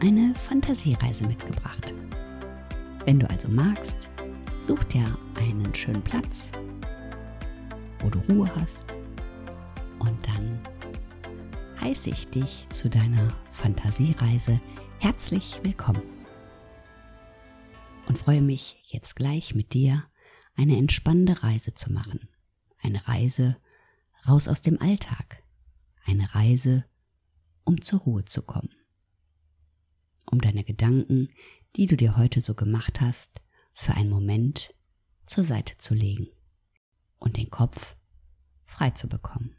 eine Fantasiereise mitgebracht. Wenn du also magst, such dir einen schönen Platz, wo du Ruhe hast und dann heiße ich dich zu deiner Fantasiereise herzlich willkommen und freue mich jetzt gleich mit dir eine entspannende Reise zu machen. Eine Reise raus aus dem Alltag. Eine Reise, um zur Ruhe zu kommen. Um deine Gedanken, die du dir heute so gemacht hast, für einen Moment zur Seite zu legen und den Kopf frei zu bekommen.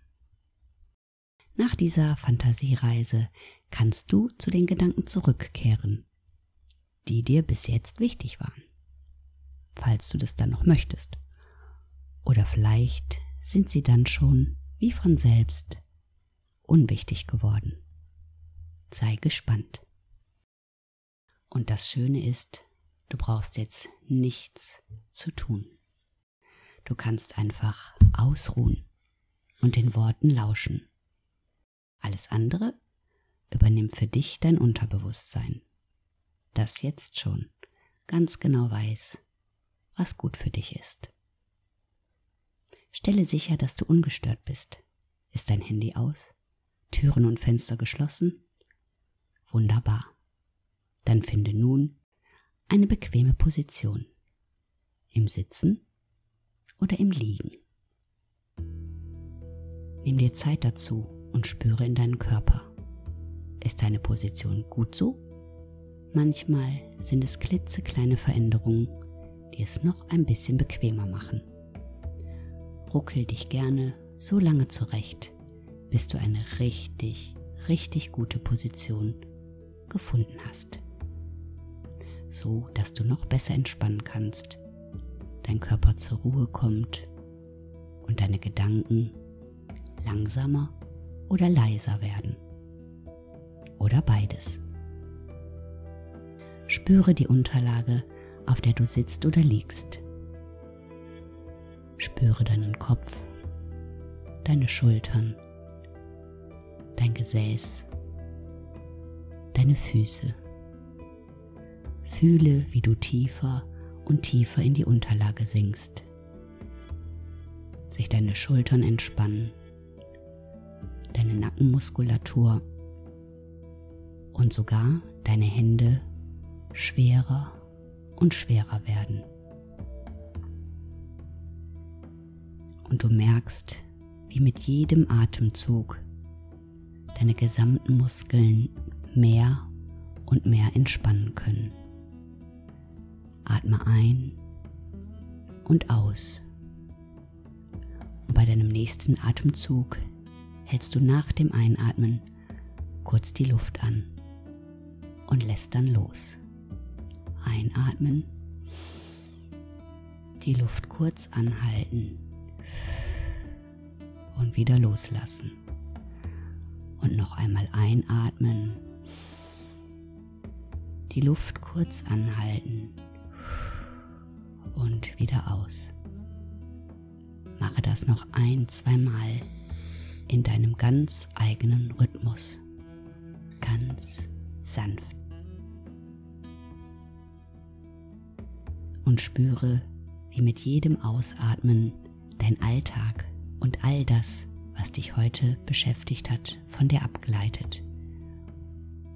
Nach dieser Fantasiereise kannst du zu den Gedanken zurückkehren, die dir bis jetzt wichtig waren, falls du das dann noch möchtest. Oder vielleicht sind sie dann schon wie von selbst unwichtig geworden. Sei gespannt. Und das Schöne ist, du brauchst jetzt nichts zu tun. Du kannst einfach ausruhen und den Worten lauschen. Alles andere übernimmt für dich dein Unterbewusstsein, das jetzt schon ganz genau weiß, was gut für dich ist. Stelle sicher, dass du ungestört bist. Ist dein Handy aus? Türen und Fenster geschlossen? Wunderbar. Dann finde nun eine bequeme Position. Im Sitzen oder im Liegen. Nimm dir Zeit dazu und spüre in deinen Körper. Ist deine Position gut so? Manchmal sind es klitzekleine Veränderungen, die es noch ein bisschen bequemer machen. Ruckel dich gerne so lange zurecht, bis du eine richtig, richtig gute Position gefunden hast. So dass du noch besser entspannen kannst, dein Körper zur Ruhe kommt und deine Gedanken langsamer oder leiser werden. Oder beides. Spüre die Unterlage, auf der du sitzt oder liegst. Spüre deinen Kopf, deine Schultern, dein Gesäß deine Füße. Fühle, wie du tiefer und tiefer in die Unterlage sinkst. Sich deine Schultern entspannen, deine Nackenmuskulatur und sogar deine Hände schwerer und schwerer werden. Und du merkst, wie mit jedem Atemzug deine gesamten Muskeln mehr und mehr entspannen können. Atme ein und aus. Und bei deinem nächsten Atemzug hältst du nach dem Einatmen kurz die Luft an und lässt dann los. Einatmen, die Luft kurz anhalten und wieder loslassen. Und noch einmal einatmen die Luft kurz anhalten und wieder aus. Mache das noch ein, zweimal in deinem ganz eigenen Rhythmus. Ganz sanft. Und spüre, wie mit jedem Ausatmen dein Alltag und all das, was dich heute beschäftigt hat, von dir abgleitet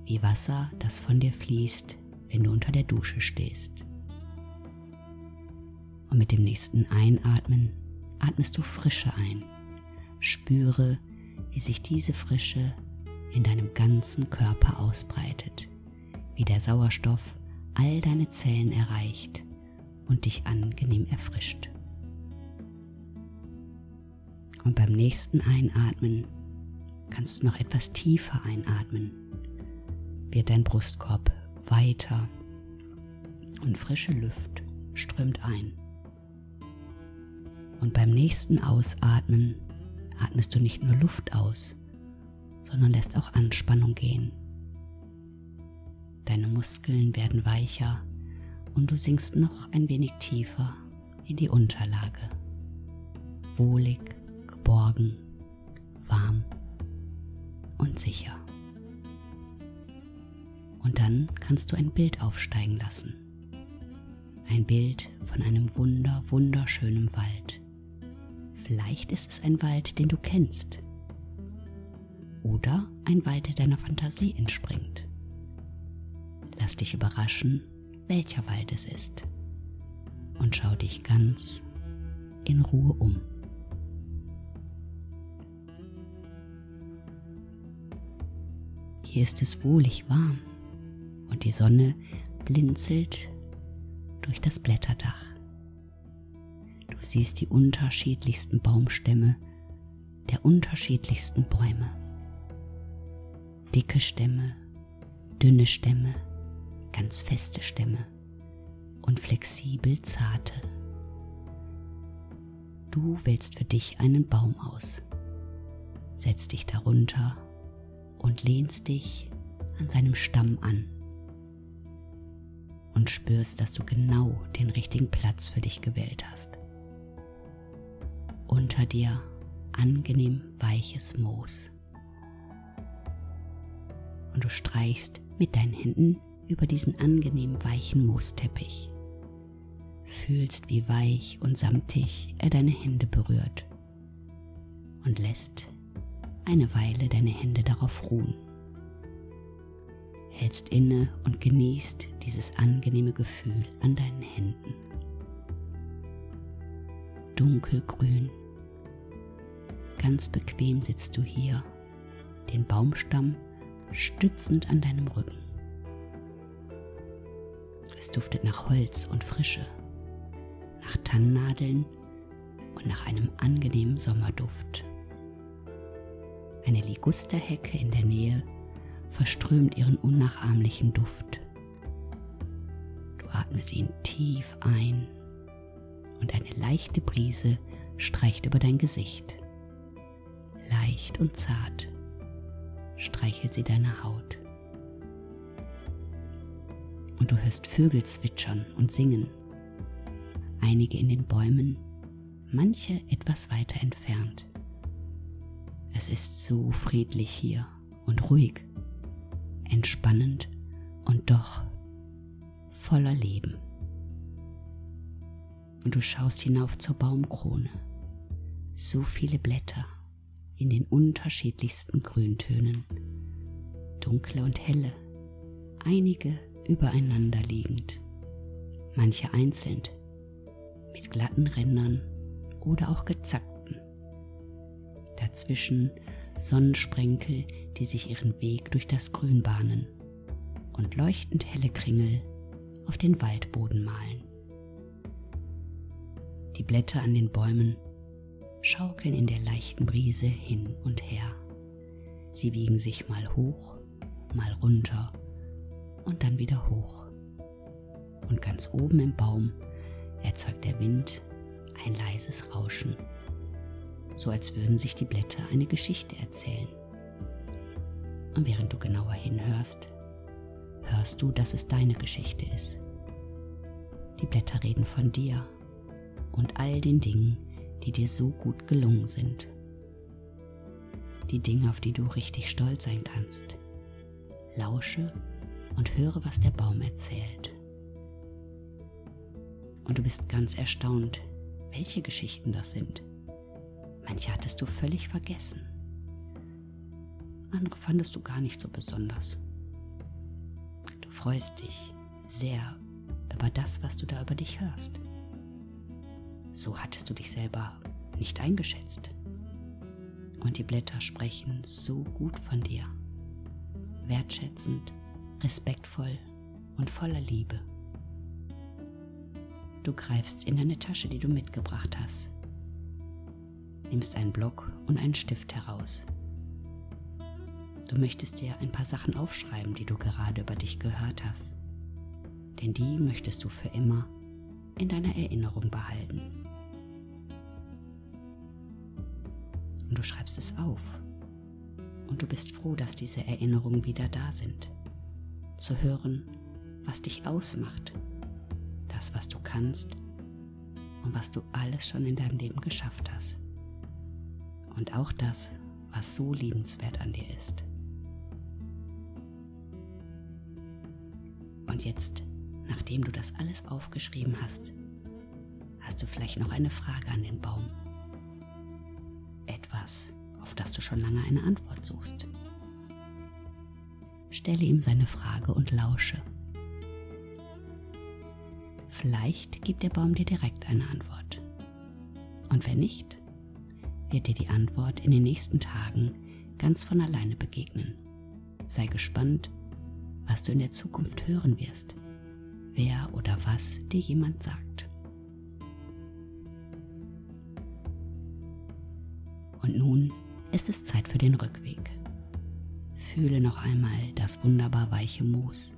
wie Wasser, das von dir fließt, wenn du unter der Dusche stehst. Und mit dem nächsten Einatmen atmest du Frische ein. Spüre, wie sich diese Frische in deinem ganzen Körper ausbreitet, wie der Sauerstoff all deine Zellen erreicht und dich angenehm erfrischt. Und beim nächsten Einatmen kannst du noch etwas tiefer einatmen wird dein Brustkorb weiter und frische Luft strömt ein. Und beim nächsten Ausatmen atmest du nicht nur Luft aus, sondern lässt auch Anspannung gehen. Deine Muskeln werden weicher und du sinkst noch ein wenig tiefer in die Unterlage. Wohlig, geborgen, warm und sicher. Und dann kannst du ein Bild aufsteigen lassen. Ein Bild von einem wunder, wunderschönen Wald. Vielleicht ist es ein Wald, den du kennst. Oder ein Wald, der deiner Fantasie entspringt. Lass dich überraschen, welcher Wald es ist. Und schau dich ganz in Ruhe um. Hier ist es wohlig warm und die Sonne blinzelt durch das Blätterdach. Du siehst die unterschiedlichsten Baumstämme der unterschiedlichsten Bäume. Dicke Stämme, dünne Stämme, ganz feste Stämme und flexibel zarte. Du wählst für dich einen Baum aus, setzt dich darunter und lehnst dich an seinem Stamm an und spürst, dass du genau den richtigen Platz für dich gewählt hast. Unter dir angenehm weiches Moos. Und du streichst mit deinen Händen über diesen angenehm weichen Moosteppich. Fühlst, wie weich und samtig er deine Hände berührt und lässt eine Weile deine Hände darauf ruhen hältst inne und genießt dieses angenehme Gefühl an deinen Händen. Dunkelgrün. Ganz bequem sitzt du hier, den Baumstamm stützend an deinem Rücken. Es duftet nach Holz und Frische, nach Tannennadeln und nach einem angenehmen Sommerduft. Eine Ligusterhecke in der Nähe verströmt ihren unnachahmlichen Duft. Du atmest ihn tief ein und eine leichte Brise streicht über dein Gesicht. Leicht und zart streichelt sie deine Haut. Und du hörst Vögel zwitschern und singen, einige in den Bäumen, manche etwas weiter entfernt. Es ist so friedlich hier und ruhig entspannend und doch voller Leben. Und du schaust hinauf zur Baumkrone. So viele Blätter in den unterschiedlichsten Grüntönen, dunkle und helle, einige übereinander liegend, manche einzeln, mit glatten Rändern oder auch gezackten. Dazwischen Sonnensprenkel, die sich ihren Weg durch das Grün bahnen und leuchtend helle Kringel auf den Waldboden malen. Die Blätter an den Bäumen schaukeln in der leichten Brise hin und her. Sie wiegen sich mal hoch, mal runter und dann wieder hoch. Und ganz oben im Baum erzeugt der Wind ein leises Rauschen so als würden sich die Blätter eine Geschichte erzählen. Und während du genauer hinhörst, hörst du, dass es deine Geschichte ist. Die Blätter reden von dir und all den Dingen, die dir so gut gelungen sind. Die Dinge, auf die du richtig stolz sein kannst. Lausche und höre, was der Baum erzählt. Und du bist ganz erstaunt, welche Geschichten das sind Manche hattest du völlig vergessen. Andere fandest du gar nicht so besonders. Du freust dich sehr über das, was du da über dich hörst. So hattest du dich selber nicht eingeschätzt. Und die Blätter sprechen so gut von dir. Wertschätzend, respektvoll und voller Liebe. Du greifst in deine Tasche, die du mitgebracht hast, nimmst einen Block und einen Stift heraus. Du möchtest dir ein paar Sachen aufschreiben, die du gerade über dich gehört hast. Denn die möchtest du für immer in deiner Erinnerung behalten. Und du schreibst es auf. Und du bist froh, dass diese Erinnerungen wieder da sind. Zu hören, was dich ausmacht, das, was du kannst und was du alles schon in deinem Leben geschafft hast. Und auch das, was so liebenswert an dir ist. Und jetzt, nachdem du das alles aufgeschrieben hast, hast du vielleicht noch eine Frage an den Baum. Etwas, auf das du schon lange eine Antwort suchst. Stelle ihm seine Frage und lausche. Vielleicht gibt der Baum dir direkt eine Antwort. Und wenn nicht, wird dir die Antwort in den nächsten Tagen ganz von alleine begegnen. Sei gespannt, was du in der Zukunft hören wirst, wer oder was dir jemand sagt. Und nun ist es Zeit für den Rückweg. Fühle noch einmal das wunderbar weiche Moos,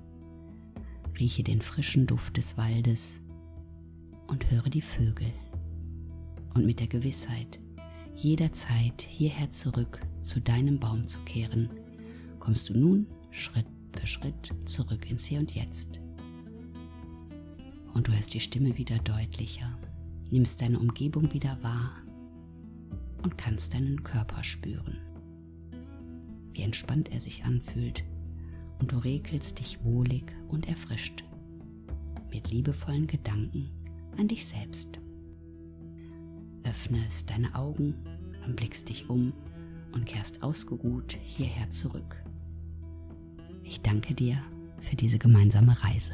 rieche den frischen Duft des Waldes und höre die Vögel. Und mit der Gewissheit, jederzeit hierher zurück zu deinem Baum zu kehren, kommst du nun Schritt für Schritt zurück ins Hier und Jetzt. Und du hörst die Stimme wieder deutlicher, nimmst deine Umgebung wieder wahr und kannst deinen Körper spüren. Wie entspannt er sich anfühlt und du regelst dich wohlig und erfrischt mit liebevollen Gedanken an dich selbst. Öffnest deine Augen und blickst dich um und kehrst ausgeruht hierher zurück. Ich danke dir für diese gemeinsame Reise.